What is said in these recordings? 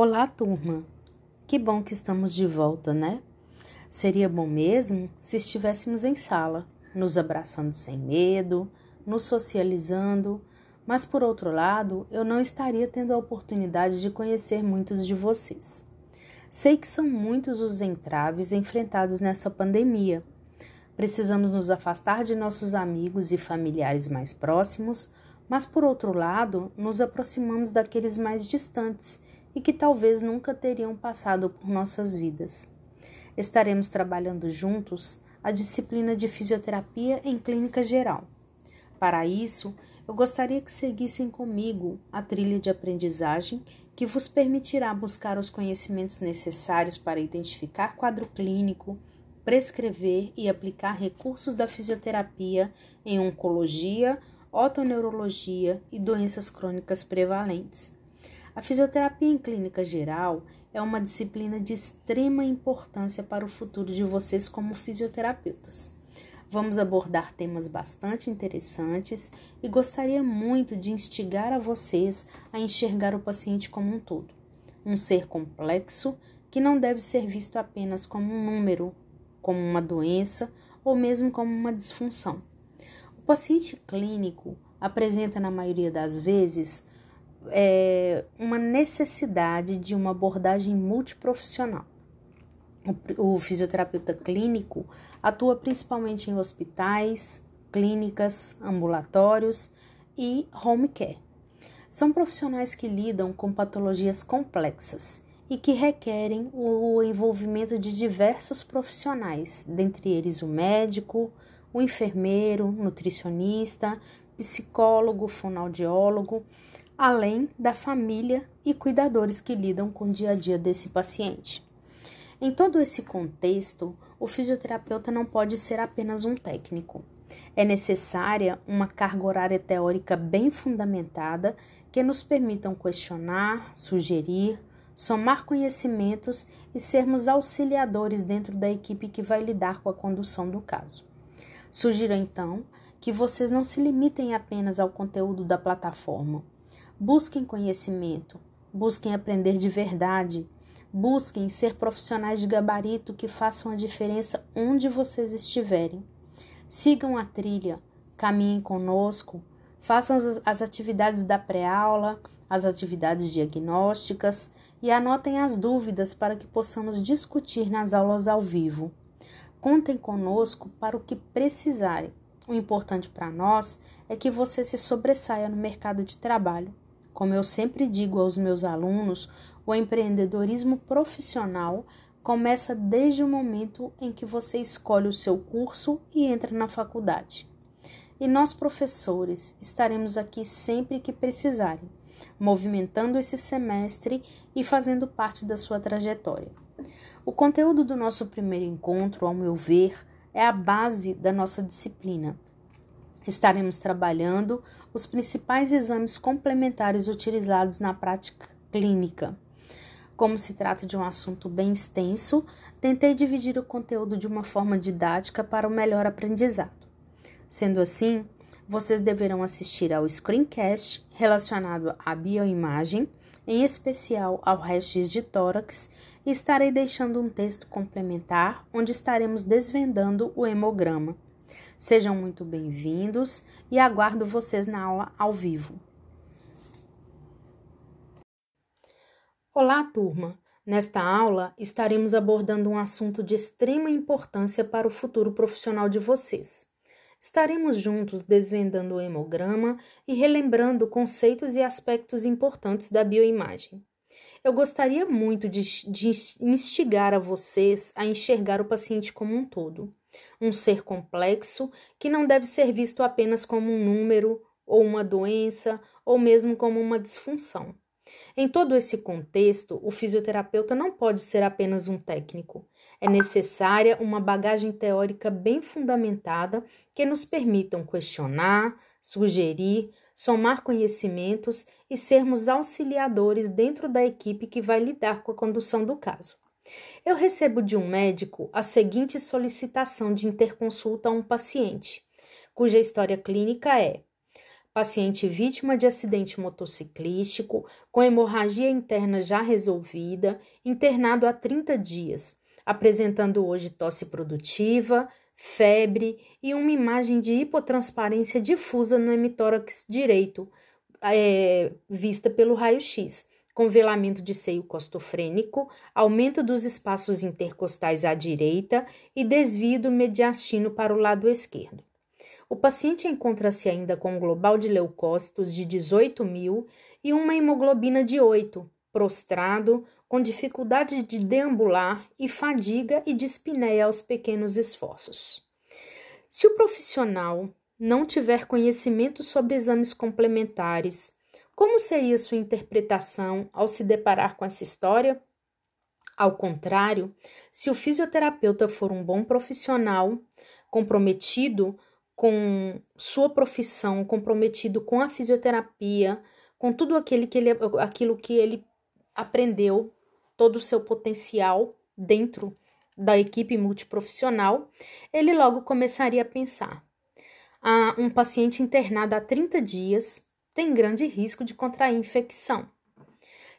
Olá, turma! Que bom que estamos de volta, né? Seria bom mesmo se estivéssemos em sala, nos abraçando sem medo, nos socializando, mas por outro lado, eu não estaria tendo a oportunidade de conhecer muitos de vocês. Sei que são muitos os entraves enfrentados nessa pandemia. Precisamos nos afastar de nossos amigos e familiares mais próximos, mas por outro lado, nos aproximamos daqueles mais distantes e que talvez nunca teriam passado por nossas vidas. Estaremos trabalhando juntos a disciplina de fisioterapia em clínica geral. Para isso, eu gostaria que seguissem comigo a trilha de aprendizagem que vos permitirá buscar os conhecimentos necessários para identificar quadro clínico, prescrever e aplicar recursos da fisioterapia em oncologia, otoneurologia e doenças crônicas prevalentes. A fisioterapia em clínica geral é uma disciplina de extrema importância para o futuro de vocês como fisioterapeutas. Vamos abordar temas bastante interessantes e gostaria muito de instigar a vocês a enxergar o paciente como um todo, um ser complexo que não deve ser visto apenas como um número, como uma doença ou mesmo como uma disfunção. O paciente clínico apresenta, na maioria das vezes, é, uma necessidade de uma abordagem multiprofissional. O, o fisioterapeuta clínico atua principalmente em hospitais, clínicas, ambulatórios e home care. São profissionais que lidam com patologias complexas e que requerem o envolvimento de diversos profissionais, dentre eles o médico, o enfermeiro, nutricionista, psicólogo, fonoaudiólogo, além da família e cuidadores que lidam com o dia a dia desse paciente. Em todo esse contexto, o fisioterapeuta não pode ser apenas um técnico. É necessária uma carga horária teórica bem fundamentada que nos permitam questionar, sugerir, somar conhecimentos e sermos auxiliadores dentro da equipe que vai lidar com a condução do caso. Sugiro então que vocês não se limitem apenas ao conteúdo da plataforma. Busquem conhecimento, busquem aprender de verdade, busquem ser profissionais de gabarito que façam a diferença onde vocês estiverem. Sigam a trilha, caminhem conosco, façam as, atividades da pré-aula, as atividades diagnósticas e anotem as dúvidas para que possamos discutir nas aulas ao vivo. Contem conosco para o que precisarem. O importante para nós é que você se sobressaia no mercado de trabalho. Como eu sempre digo aos meus alunos, o empreendedorismo profissional começa desde o momento em que você escolhe o seu curso e entra na faculdade. E nós, professores, estaremos aqui sempre que precisarem, movimentando esse semestre e fazendo parte da sua trajetória. O conteúdo do nosso primeiro encontro, ao meu ver, é a base da nossa disciplina. Estaremos trabalhando os principais exames complementares utilizados na prática clínica. Como se trata de um assunto bem extenso, tentei dividir o conteúdo de uma forma didática para o melhor aprendizado. Sendo assim, vocês deverão assistir ao screencast relacionado à bioimagem, em especial ao raio-x de tórax, e estarei deixando um texto complementar onde estaremos desvendando o hemograma. Sejam muito bem-vindos e aguardo vocês na aula ao vivo. Olá, turma! Nesta aula estaremos abordando um assunto de extrema importância para o futuro profissional de vocês. Estaremos juntos desvendando o hemograma e relembrando conceitos e aspectos importantes da bioimagem. Eu gostaria muito de, de instigar a vocês a enxergar o paciente como um todo, um ser complexo que não deve ser visto apenas como um número ou uma doença ou mesmo como uma disfunção. Em todo esse contexto, o fisioterapeuta não pode ser apenas um técnico. É necessária uma bagagem teórica bem fundamentada que nos permitam questionar, sugerir, somar conhecimentos e sermos auxiliadores dentro da equipe que vai lidar com a condução do caso. Eu recebo de um médico a seguinte solicitação de interconsulta a um paciente, cuja história clínica é paciente vítima de acidente motociclístico, com hemorragia interna já resolvida, internado há 30 dias, apresentando hoje tosse produtiva, febre e uma imagem de hipotransparência difusa no hemitórax direito, é, vista pelo raio-x, com velamento de seio costofrênico, aumento dos espaços intercostais à direita e desvio do mediastino para o lado esquerdo. O paciente encontra-se ainda com um global de leucócitos de 18 mil e uma hemoglobina de 8, prostrado, com dificuldade de deambular e fadiga e dispneia aos pequenos esforços. Se o profissional não tiver conhecimento sobre exames complementares, como seria sua interpretação ao se deparar com essa história? Ao contrário, se o fisioterapeuta for um bom profissional, comprometido com sua profissão, comprometido com a fisioterapia, com tudo aquele que ele, aquilo que ele aprendeu, todo o seu potencial dentro da equipe multiprofissional, ele logo começaria a pensar: ah, um paciente internado há 30 dias tem grande risco de contrair infecção.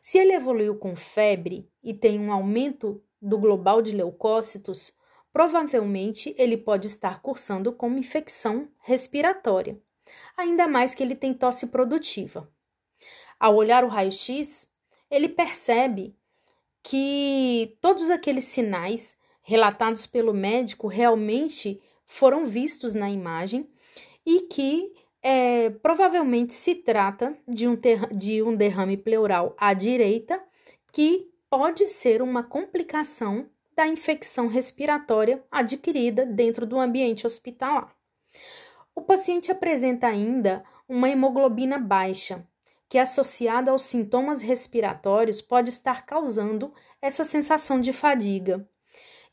Se ele evoluiu com febre e tem um aumento do global de leucócitos, provavelmente ele pode estar cursando com uma infecção respiratória, ainda mais que ele tem tosse produtiva. Ao olhar o raio-x, ele percebe que todos aqueles sinais relatados pelo médico realmente foram vistos na imagem e que é, provavelmente se trata de um, de um derrame pleural à direita que pode ser uma complicação da infecção respiratória adquirida dentro do ambiente hospitalar. O paciente apresenta ainda uma hemoglobina baixa, que associada aos sintomas respiratórios pode estar causando essa sensação de fadiga.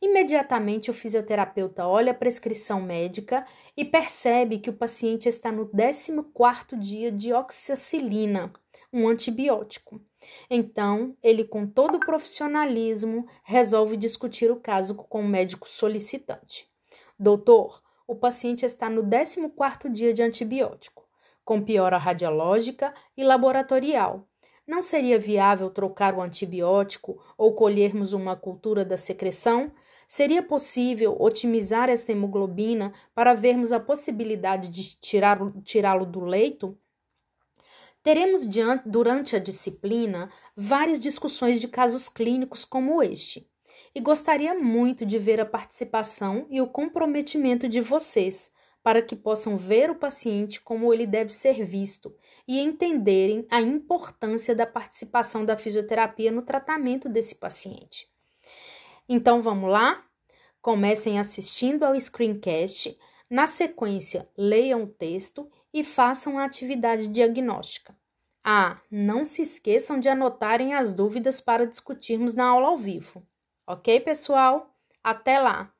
Imediatamente o fisioterapeuta olha a prescrição médica e percebe que o paciente está no 14º dia de oxacilina, um antibiótico. Então, ele com todo o profissionalismo resolve discutir o caso com o médico solicitante. Doutor, o paciente está no 14º dia de antibiótico, com piora radiológica e laboratorial. Não seria viável trocar o antibiótico ou colhermos uma cultura da secreção? Seria possível otimizar essa hemoglobina para vermos a possibilidade de tirá-lo do leito? Teremos durante a disciplina várias discussões de casos clínicos como este, e gostaria muito de ver a participação e o comprometimento de vocês para que possam ver o paciente como ele deve ser visto e entenderem a importância da participação da fisioterapia no tratamento desse paciente. Então vamos lá? Comecem assistindo ao screencast, na sequência, leiam o texto e façam a atividade diagnóstica. Ah, não se esqueçam de anotarem as dúvidas para discutirmos na aula ao vivo. Ok, pessoal? Até lá!